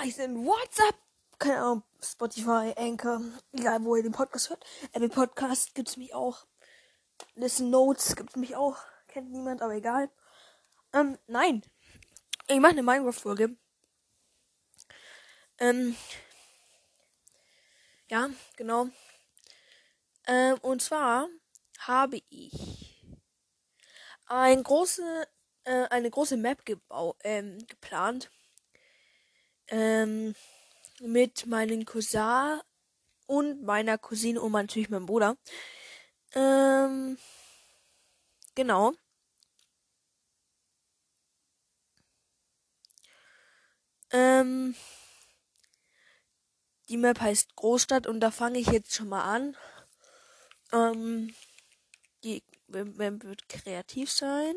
guys and what's up? Keine Ahnung, Spotify, Anchor, egal wo ihr den Podcast hört. Apple Podcast gibt's mich auch. Listen Notes gibt's mich auch. Kennt niemand, aber egal. Ähm, nein. Ich mache eine Minecraft-Folge. Ähm, ja, genau. Ähm, und zwar habe ich ein große, äh, eine große Map ähm, geplant ähm, mit meinem Cousin und meiner Cousine und natürlich meinem Bruder. Ähm, genau. Ähm, die Map heißt Großstadt und da fange ich jetzt schon mal an. Ähm, die Map wird kreativ sein.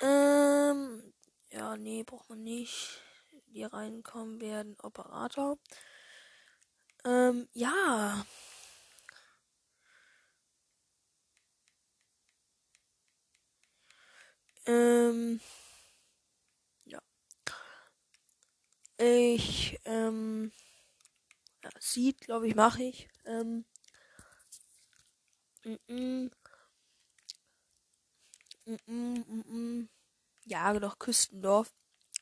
Ähm, ja, nee, braucht man nicht die reinkommen werden. Operator. Ähm, ja. Ähm, ja. Ich, ähm, ja, sieht, glaube ich, mache ich. Ähm, mm -mm. Mm -mm, mm -mm. Ja, doch Küstendorf,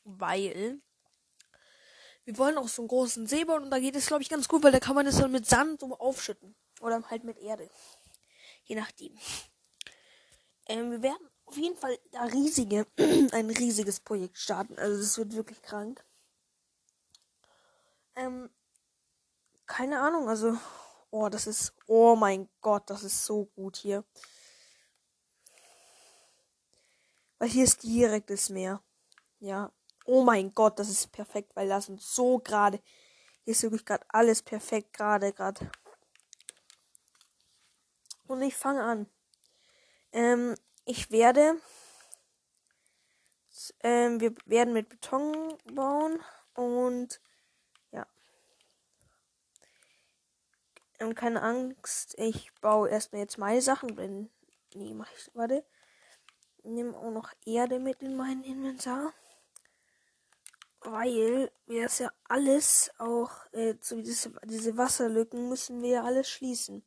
weil wir wollen auch so einen großen See bauen und da geht es, glaube ich, ganz gut, weil da kann man es dann mit Sand so aufschütten. Oder halt mit Erde. Je nachdem. Ähm, wir werden auf jeden Fall da riesige, ein riesiges Projekt starten. Also das wird wirklich krank. Ähm, keine Ahnung, also, oh, das ist, oh mein Gott, das ist so gut hier. Weil hier ist direkt das Meer. Ja, Oh mein Gott, das ist perfekt, weil das sind so gerade. Hier ist wirklich gerade alles perfekt gerade gerade. Und ich fange an. Ähm, ich werde. Ähm, wir werden mit Beton bauen und ja. Und keine Angst, ich baue erstmal jetzt meine Sachen. Wenn. Nee, mach ich. Warte. Nehme auch noch Erde mit in meinen Inventar weil wir das ja alles auch, äh, so diese, diese Wasserlücken müssen wir ja alles schließen.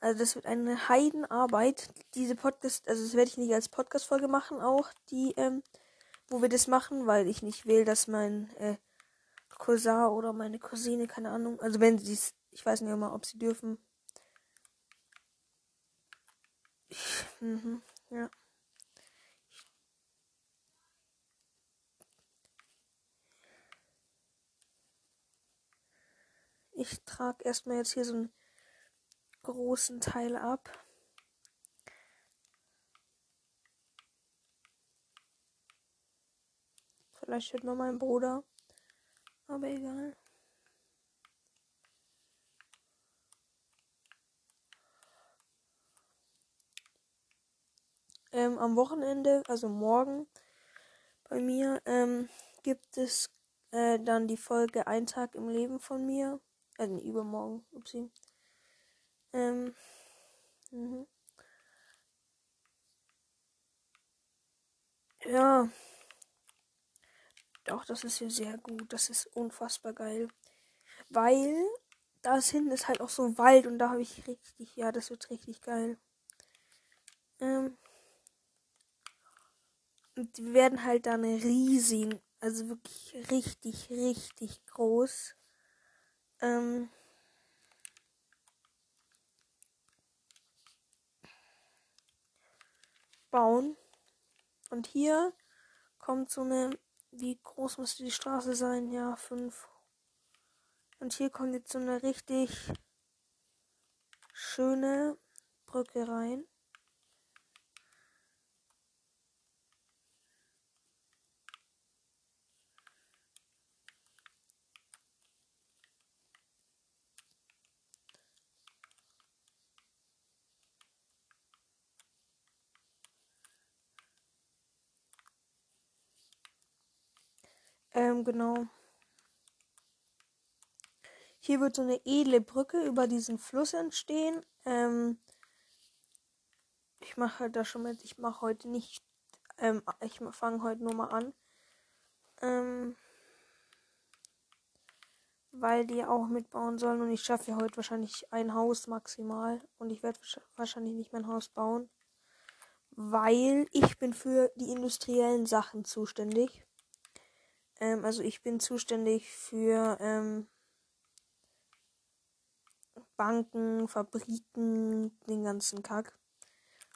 Also das wird eine Heidenarbeit. Diese Podcast, also das werde ich nicht als Podcast-Folge machen, auch die, ähm, wo wir das machen, weil ich nicht will, dass mein äh, Cousin oder meine Cousine, keine Ahnung, also wenn sie es, ich weiß nicht immer, ob sie dürfen. Ich, mhm, ja. Ich trage erstmal jetzt hier so einen großen Teil ab. Vielleicht hört noch mein Bruder. Aber egal. Ähm, am Wochenende, also morgen bei mir, ähm, gibt es äh, dann die Folge Ein Tag im Leben von mir. Also übermorgen. Upsi. Ähm. Mhm. Ja. Doch, das ist hier sehr gut. Das ist unfassbar geil. Weil da hinten ist halt auch so Wald und da habe ich richtig, ja, das wird richtig geil. Ähm. Und die werden halt dann riesig, also wirklich richtig, richtig groß ähm, bauen. Und hier kommt so eine, wie groß müsste die Straße sein? Ja, fünf. Und hier kommt jetzt so eine richtig schöne Brücke rein. Ähm, genau. Hier wird so eine edle Brücke über diesen Fluss entstehen. Ähm, ich mache halt da schon mit. Ich mache heute nicht. Ähm, ich fange heute nur mal an. Ähm, weil die auch mitbauen sollen. Und ich schaffe ja heute wahrscheinlich ein Haus maximal. Und ich werde wahrscheinlich nicht mein Haus bauen. Weil ich bin für die industriellen Sachen zuständig. Ähm, also ich bin zuständig für ähm, Banken, Fabriken, den ganzen Kack.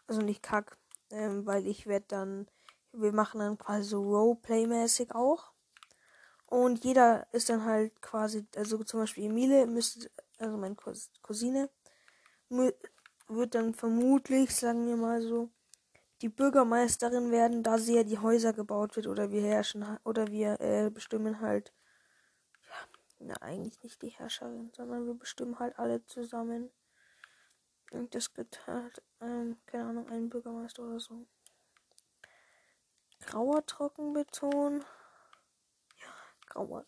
Also nicht Kack, ähm, weil ich werde dann, wir machen dann quasi so Roleplay-mäßig auch. Und jeder ist dann halt quasi, also zum Beispiel Emile müsste, also meine Cousine, wird dann vermutlich, sagen wir mal so, die Bürgermeisterin werden, da sie ja die Häuser gebaut wird oder wir herrschen oder wir äh, bestimmen halt, ja, na eigentlich nicht die Herrscherin, sondern wir bestimmen halt alle zusammen. Und das gibt halt, ähm, keine Ahnung, einen Bürgermeister oder so. Grauer Trockenbeton. Grauer.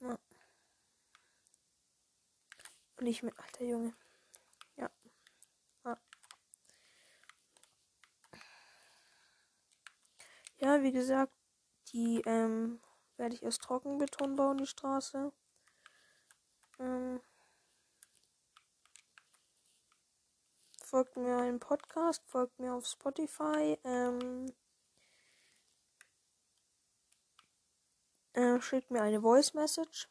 Ja. Und ich mit alter Junge. Ja. ja. Ja, wie gesagt, die ähm, werde ich aus Trockenbeton bauen, die Straße. Ähm, folgt mir im Podcast, folgt mir auf Spotify. Ähm, äh, schickt mir eine Voice Message.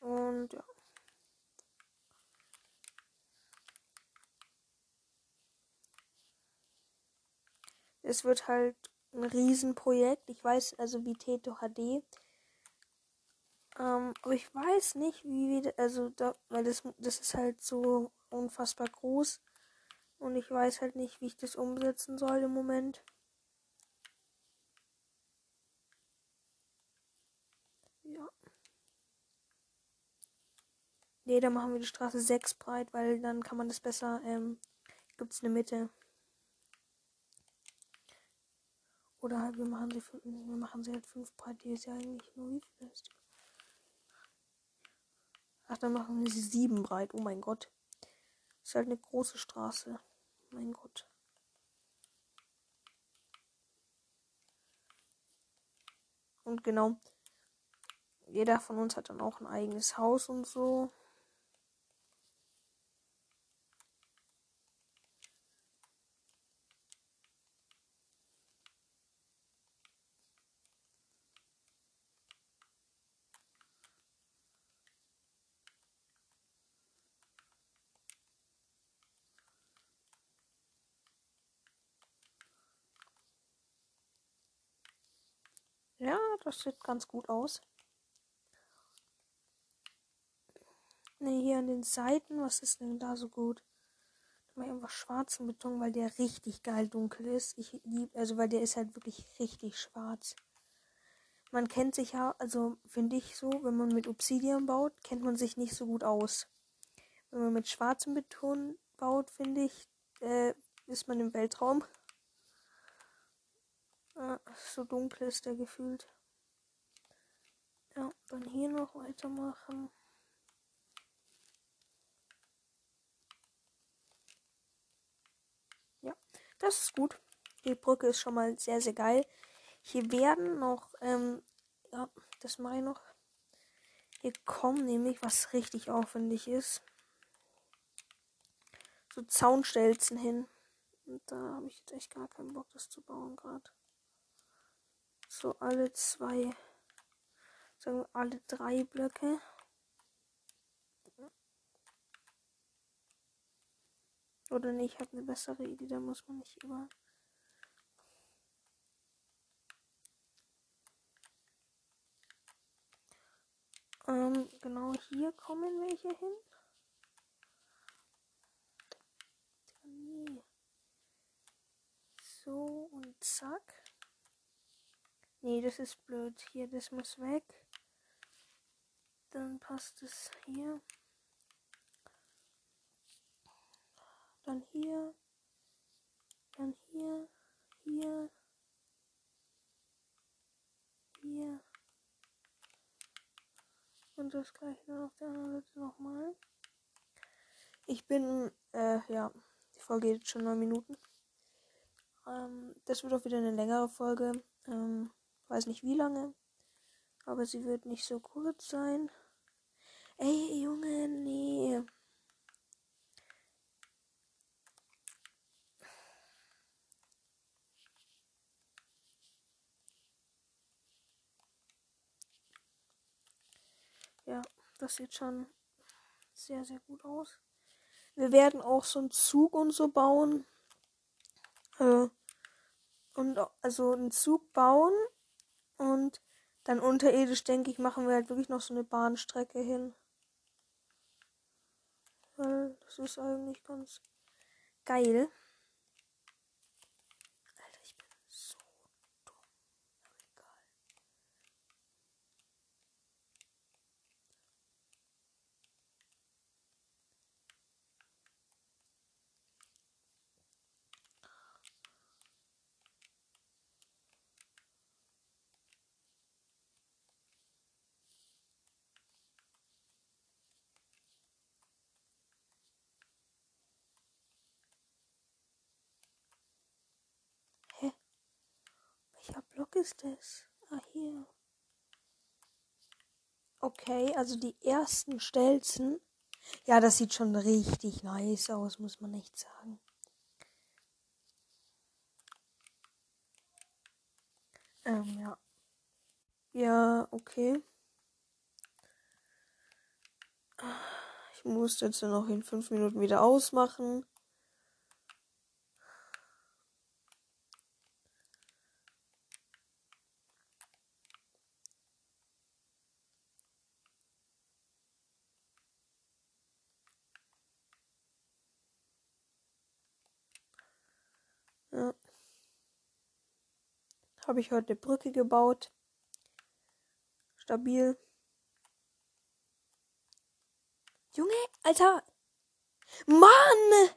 Und ja. Es wird halt ein Riesenprojekt. Ich weiß also wie Teto HD. Ähm, aber ich weiß nicht, wie wir, also da, weil das, das ist halt so unfassbar groß. Und ich weiß halt nicht, wie ich das umsetzen soll im Moment. Ja. Nee, dann machen wir die Straße 6 breit, weil dann kann man das besser, ähm, gibt es eine Mitte. Oder halt, wir machen sie, wir machen sie halt 5 breit, die ist ja eigentlich nur wie viel ist. Ach, dann machen wir sie 7 breit, oh mein Gott. Ist halt eine große Straße. Mein Gott. Und genau, jeder von uns hat dann auch ein eigenes Haus und so. Ja, das sieht ganz gut aus. Ne, hier an den Seiten, was ist denn da so gut? Da mache einfach schwarzen Beton, weil der richtig geil dunkel ist. Ich liebe, also weil der ist halt wirklich richtig schwarz. Man kennt sich ja, also finde ich so, wenn man mit Obsidian baut, kennt man sich nicht so gut aus. Wenn man mit schwarzem Beton baut, finde ich, äh, ist man im Weltraum. Ah, so dunkel ist der gefühlt. Ja, dann hier noch weitermachen. Ja, das ist gut. Die Brücke ist schon mal sehr, sehr geil. Hier werden noch, ähm, ja, das mache ich noch. Hier kommen nämlich, was richtig aufwendig ist, so Zaunstelzen hin. Und da habe ich jetzt echt gar keinen Bock, das zu bauen gerade so alle zwei, wir alle drei Blöcke. Oder nicht, ich habe eine bessere Idee, da muss man nicht über. Ähm, genau hier kommen welche hin. So und zack. Nee, das ist blöd. Hier, das muss weg. Dann passt es hier. Dann hier. Dann hier. Hier. Hier. Und das gleiche dann auf der anderen Seite nochmal. Ich bin, äh, ja, die Folge geht jetzt schon neun Minuten. Ähm, das wird auch wieder eine längere Folge. Ähm, Weiß nicht wie lange. Aber sie wird nicht so kurz sein. Ey, Junge, nee. Ja, das sieht schon sehr, sehr gut aus. Wir werden auch so einen Zug und so bauen. Äh, und also einen Zug bauen und dann unterirdisch, denke ich, machen wir halt wirklich noch so eine Bahnstrecke hin. Das ist eigentlich ganz geil. Welcher Block ist das? Ah, hier. Okay, also die ersten Stelzen. Ja, das sieht schon richtig nice aus, muss man echt sagen. Ähm, ja. Ja, okay. Ich muss jetzt noch in fünf Minuten wieder ausmachen. Ja. Habe ich heute eine Brücke gebaut. Stabil. Junge, Alter. Mann!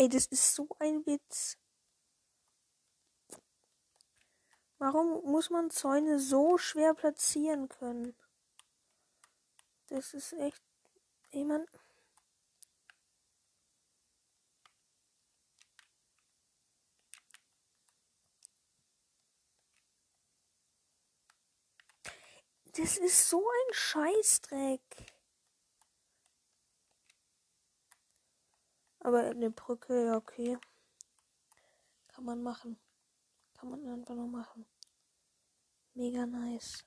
Ey, das ist so ein Witz. Warum muss man Zäune so schwer platzieren können? Das ist echt. Ey, man. Das ist so ein Scheißdreck. Aber eine Brücke, ja, okay. Kann man machen. Kann man einfach noch machen. Mega nice.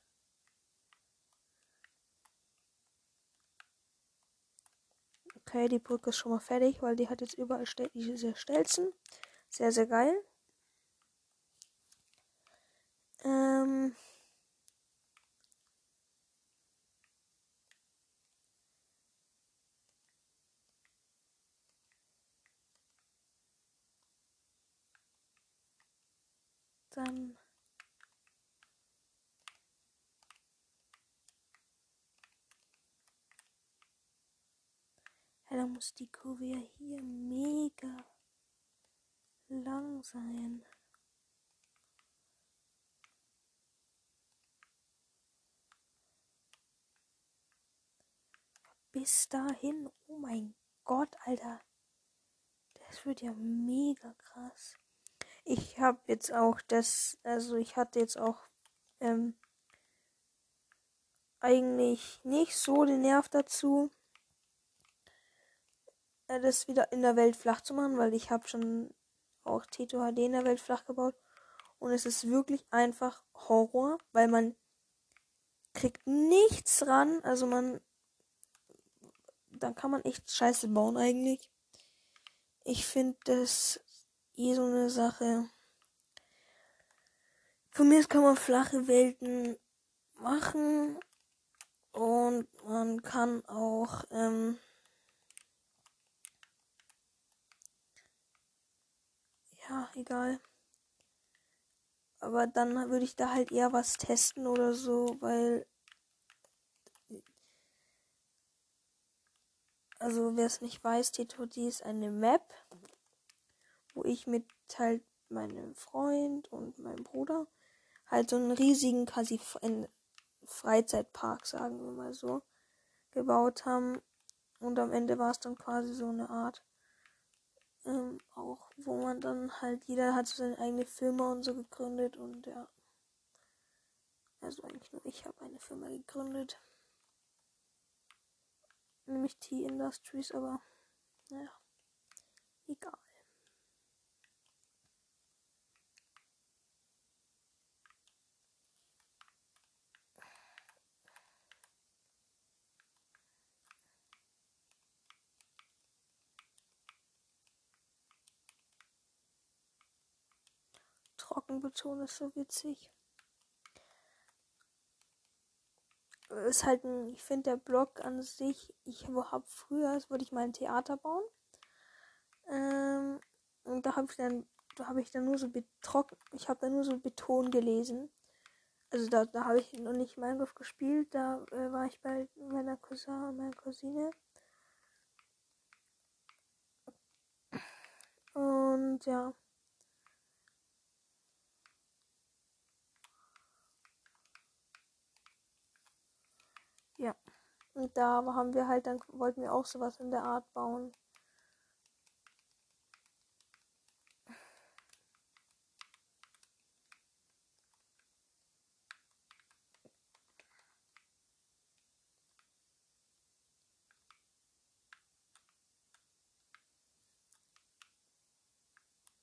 Okay, die Brücke ist schon mal fertig, weil die hat jetzt überall Stel diese Stelzen. Sehr, sehr geil. Ähm. Dann ja, dann muss die Kurve ja hier mega lang sein. Bis dahin, oh mein Gott, Alter. Das wird ja mega krass ich habe jetzt auch das, also ich hatte jetzt auch ähm, eigentlich nicht so den Nerv dazu, äh, das wieder in der Welt flach zu machen, weil ich habe schon auch Tito HD in der Welt flach gebaut und es ist wirklich einfach Horror, weil man kriegt nichts ran, also man dann kann man echt Scheiße bauen eigentlich. Ich finde das eh so eine Sache. Von mir kann man flache Welten machen und man kann auch ähm, ja, egal. Aber dann würde ich da halt eher was testen oder so, weil also wer es nicht weiß, TTD ist eine Map, wo ich mit halt meinem Freund und meinem Bruder halt so einen riesigen quasi Freizeitpark, sagen wir mal so, gebaut haben. Und am Ende war es dann quasi so eine Art, ähm, auch wo man dann halt, jeder hat so seine eigene Firma und so gegründet und ja. Also eigentlich nur ich habe eine Firma gegründet nämlich T-Industries, aber naja, egal. Trockenbeton ist so witzig. ist halt ein, ich finde der Blog an sich, ich habe früher, das wollte ich mal ein Theater bauen. Ähm, und da habe ich dann, da habe ich dann nur so betrocken, ich habe da nur so Beton gelesen. Also da, da habe ich noch nicht Minecraft gespielt, da äh, war ich bei meiner Cousin und meiner Cousine. Und. Ja. Und da haben wir halt, dann wollten wir auch sowas in der Art bauen.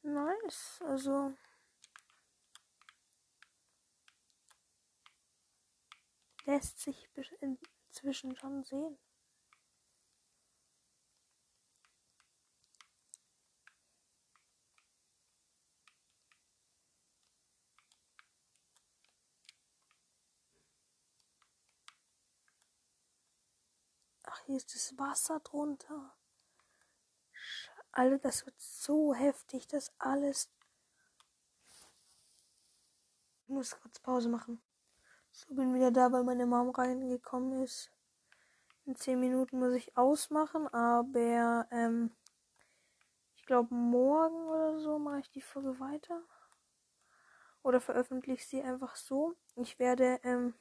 Nice, also lässt sich inzwischen schon sehen. Ach, hier ist das Wasser drunter. Alter, das wird so heftig, das alles. Ich muss kurz Pause machen. So, bin wieder da, weil meine Mom reingekommen ist. In 10 Minuten muss ich ausmachen, aber ähm, ich glaube morgen oder so mache ich die Folge weiter. Oder veröffentliche sie einfach so. Ich werde ähm,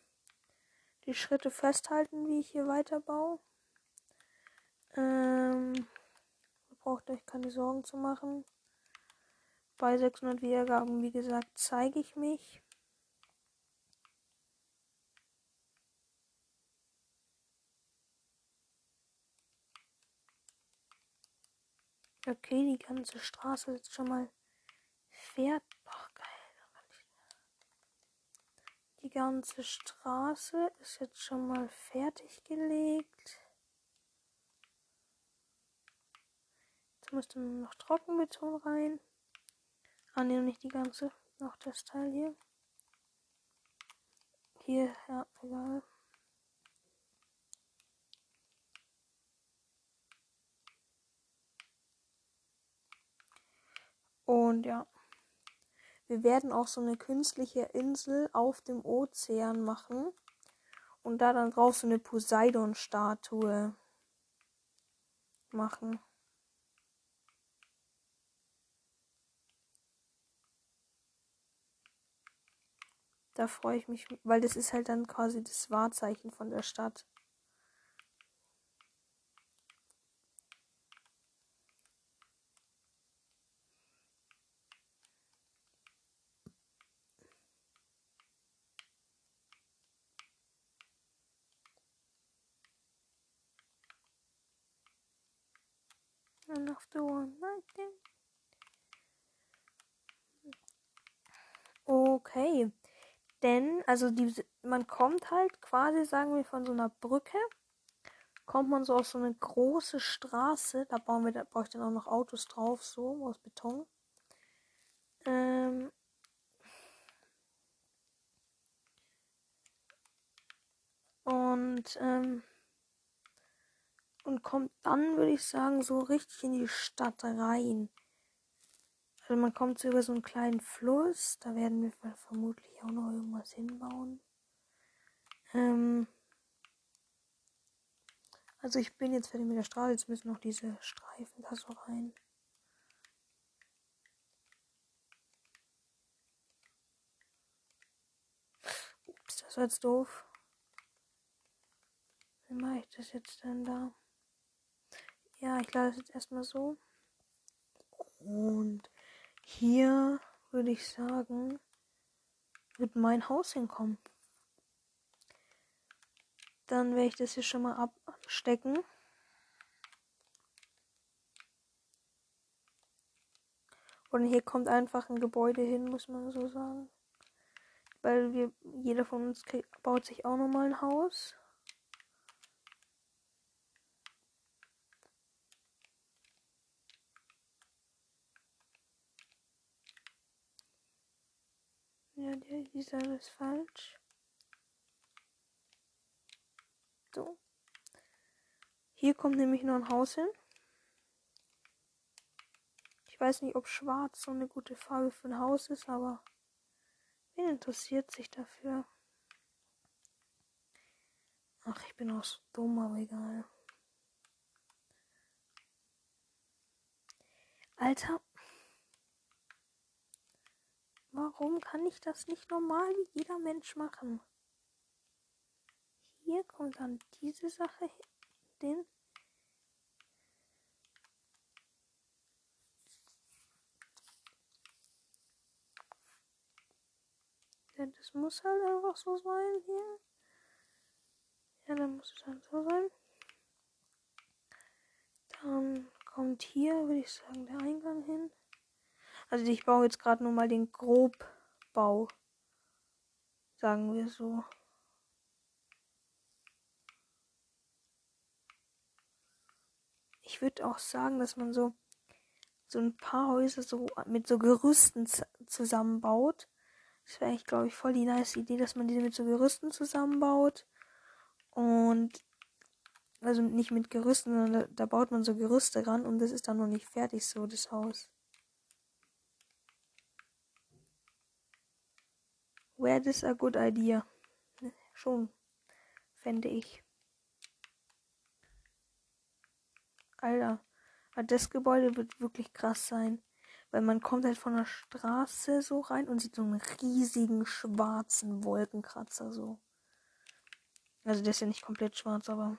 die Schritte festhalten, wie ich hier weiterbaue. Ähm, braucht euch keine Sorgen zu machen. Bei 600 Wiedergaben, wie gesagt, zeige ich mich. Okay, die ganze Straße ist schon mal fährt. Ach, geil. Die ganze Straße ist jetzt schon mal fertig gelegt. Jetzt müsste noch Trockenbeton rein. Ah, ne, nicht die ganze. Noch das Teil hier. Hier, ja, egal. Und ja. Wir werden auch so eine künstliche Insel auf dem Ozean machen. Und da dann drauf so eine Poseidon-Statue machen. Da freue ich mich, weil das ist halt dann quasi das Wahrzeichen von der Stadt. One Okay. Denn, also die, man kommt halt quasi, sagen wir, von so einer Brücke, kommt man so auf so eine große Straße. Da bauen wir, da brauche ich dann auch noch Autos drauf, so aus Beton. Ähm, und ähm, und kommt dann, würde ich sagen, so richtig in die Stadt rein. Also man kommt so über so einen kleinen Fluss. Da werden wir vermutlich auch noch irgendwas hinbauen. Ähm also ich bin jetzt fertig mit der Straße. Jetzt müssen noch diese Streifen da so rein. Ups, das war jetzt doof. Wie mache ich das jetzt denn da? Ja, ich lade es jetzt erstmal so. Und hier würde ich sagen, wird mein Haus hinkommen. Dann werde ich das hier schon mal abstecken. Und hier kommt einfach ein Gebäude hin, muss man so sagen. Weil wir, jeder von uns kriegt, baut sich auch nochmal ein Haus. Ja, die Seite ist falsch. So. Hier kommt nämlich noch ein Haus hin. Ich weiß nicht, ob schwarz so eine gute Farbe für ein Haus ist, aber wen interessiert sich dafür? Ach, ich bin auch so dumm, aber egal. Alter, Warum kann ich das nicht normal wie jeder Mensch machen? Hier kommt dann diese Sache hin. Ja, das muss halt einfach so sein hier. Ja, dann muss es halt so sein. Dann kommt hier, würde ich sagen, der Eingang hin. Also ich baue jetzt gerade nur mal den Grobbau. Sagen wir so. Ich würde auch sagen, dass man so so ein paar Häuser so mit so Gerüsten zusammenbaut. Das wäre eigentlich, glaube ich, voll die nice Idee, dass man diese mit so Gerüsten zusammenbaut. Und also nicht mit Gerüsten, sondern da, da baut man so Gerüste ran und das ist dann noch nicht fertig, so das Haus. Where this a good idea? Schon, fände ich. Alter, das Gebäude wird wirklich krass sein. Weil man kommt halt von der Straße so rein und sieht so einen riesigen schwarzen Wolkenkratzer so. Also der ist ja nicht komplett schwarz, aber.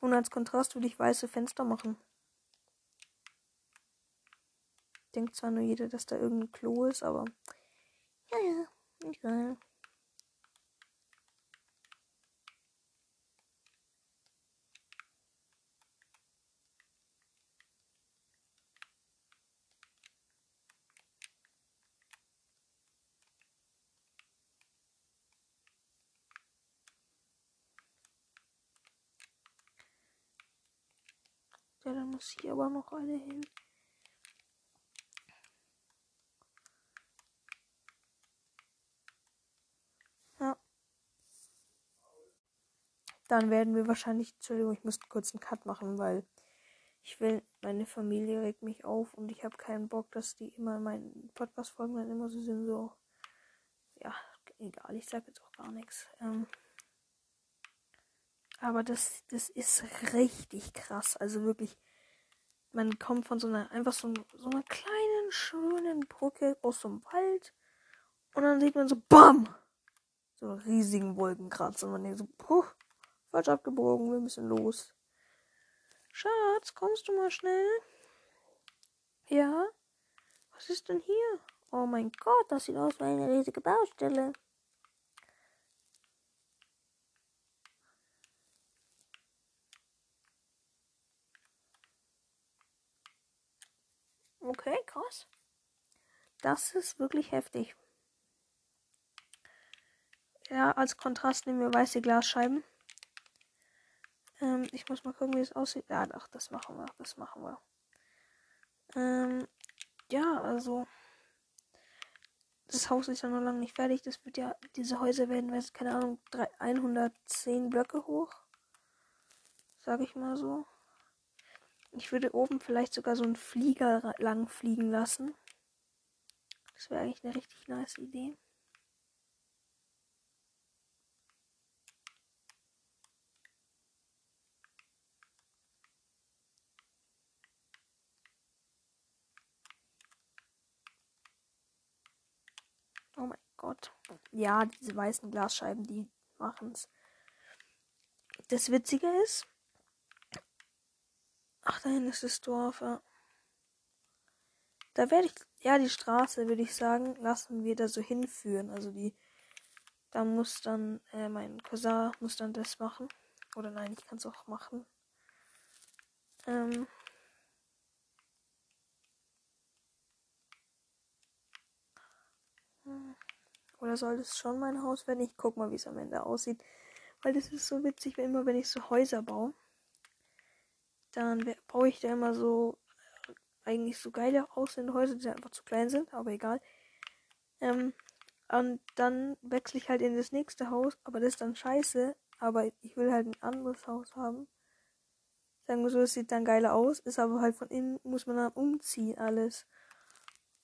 Und als Kontrast würde ich weiße Fenster machen. Denkt zwar nur jeder, dass da irgendein Klo ist, aber ja, ja, egal. Ja, dann muss hier aber noch eine hin. Dann werden wir wahrscheinlich, Entschuldigung, ich muss kurz einen Cut machen, weil ich will, meine Familie regt mich auf und ich habe keinen Bock, dass die immer meinen Podcast-Folgen dann immer so sind, so, ja, egal, ich sage jetzt auch gar nichts. Ähm, aber das, das ist richtig krass, also wirklich, man kommt von so einer, einfach so, so einer kleinen, schönen Brücke aus so Wald und dann sieht man so, BAM! So riesigen Wolkenkratzer und man denkt so, puh, Falsch abgebogen, wir müssen los. Schatz, kommst du mal schnell? Ja? Was ist denn hier? Oh mein Gott, das sieht aus wie eine riesige Baustelle. Okay, krass. Das ist wirklich heftig. Ja, als Kontrast nehmen wir weiße Glasscheiben. Ähm, ich muss mal gucken, wie es aussieht. Ja, doch, das machen wir. Das machen wir. Ähm, ja, also. Das Haus ist ja noch lange nicht fertig. Das wird ja, diese Häuser werden, weiß, keine Ahnung, 3, 110 Blöcke hoch. Sag ich mal so. Ich würde oben vielleicht sogar so einen Flieger lang fliegen lassen. Das wäre eigentlich eine richtig nice Idee. Oh Gott. Ja, diese weißen Glasscheiben, die machen es. Das Witzige ist. Ach, dahin ist das Dorf, ja. Da werde ich. Ja, die Straße, würde ich sagen, lassen wir da so hinführen. Also die. Da muss dann. Äh, mein Cousin muss dann das machen. Oder nein, ich kann es auch machen. Ähm. Oder soll das schon mein Haus werden? Ich guck mal, wie es am Ende aussieht. Weil das ist so witzig, wenn immer wenn ich so Häuser baue, dann baue ich da immer so eigentlich so geile aussehende Häuser, die einfach zu klein sind, aber egal. Ähm, und dann wechsle ich halt in das nächste Haus, aber das ist dann scheiße, aber ich will halt ein anderes Haus haben. Sagen wir so, es sieht dann geiler aus, ist aber halt von innen, muss man dann umziehen alles.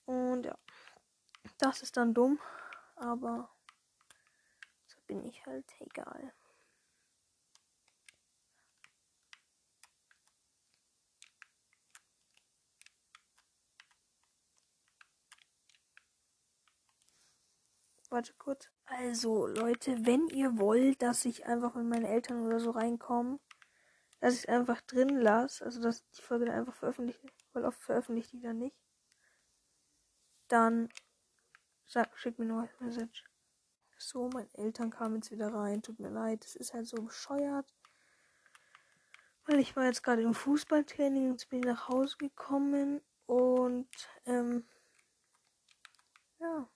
Und ja, das ist dann dumm, aber so bin ich halt egal. Warte kurz. Also, Leute, wenn ihr wollt, dass ich einfach mit meinen Eltern oder so reinkomme, dass ich es einfach drin lasse, also dass die Folge dann einfach veröffentlicht, weil oft veröffentlicht die dann nicht, dann sag, schick mir nur ein Message. So, meine Eltern kamen jetzt wieder rein. Tut mir leid, es ist halt so bescheuert. Weil ich war jetzt gerade im Fußballtraining, jetzt bin nach Hause gekommen und ähm, ja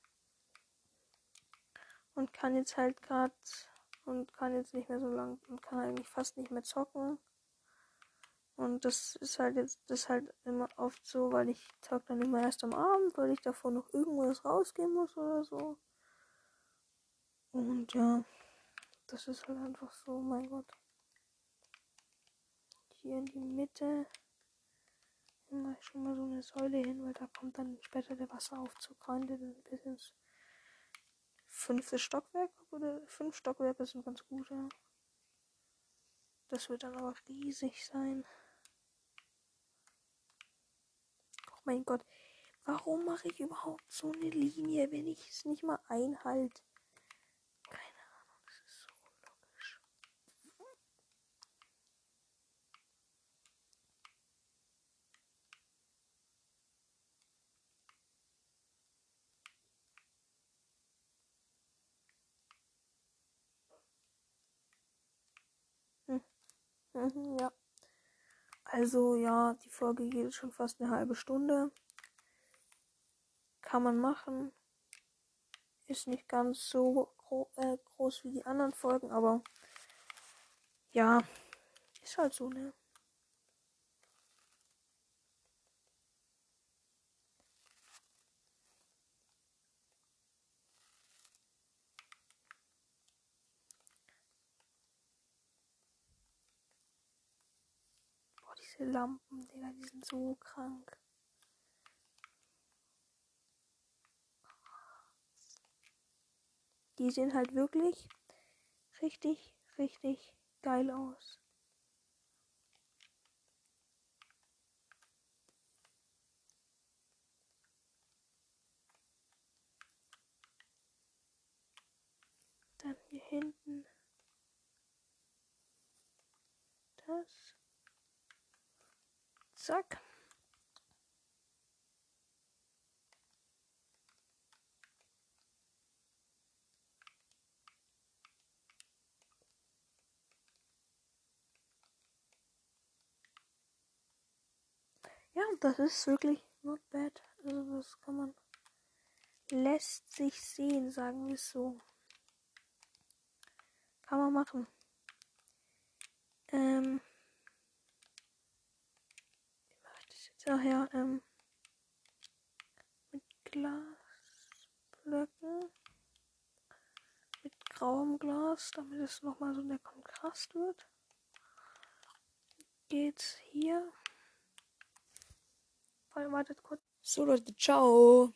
und kann jetzt halt gerade und kann jetzt nicht mehr so lang und kann eigentlich fast nicht mehr zocken. Und das ist halt jetzt, das ist halt immer oft so, weil ich zock dann immer erst am Abend, weil ich davor noch irgendwas rausgehen muss oder so. Und ja, das ist halt einfach so, mein Gott. Hier in die Mitte mache ich schon mal so eine Säule hin, weil da kommt dann später der Wasseraufzug rein, der dann bis ins fünfte Stockwerk oder fünf Stockwerke sind ganz gut, ja. Das wird dann aber riesig sein. Oh mein Gott. Warum mache ich überhaupt so eine Linie, wenn ich es nicht mal einhalte? Mhm, ja. Also ja, die Folge geht schon fast eine halbe Stunde. Kann man machen. Ist nicht ganz so gro äh, groß wie die anderen Folgen, aber ja, ist halt so, ne? Diese Lampen, Digga, die sind so krank. Die sehen halt wirklich richtig, richtig geil aus. Dann hier hinten das. Zack. Ja, das ist wirklich not bad. Also das kann man lässt sich sehen, sagen wir so. Kann man machen. Ähm daher ähm, mit Glasblöcken, mit grauem Glas, damit es nochmal so der Kontrast wird. jetzt hier. Wartet kurz. So Leute, ciao.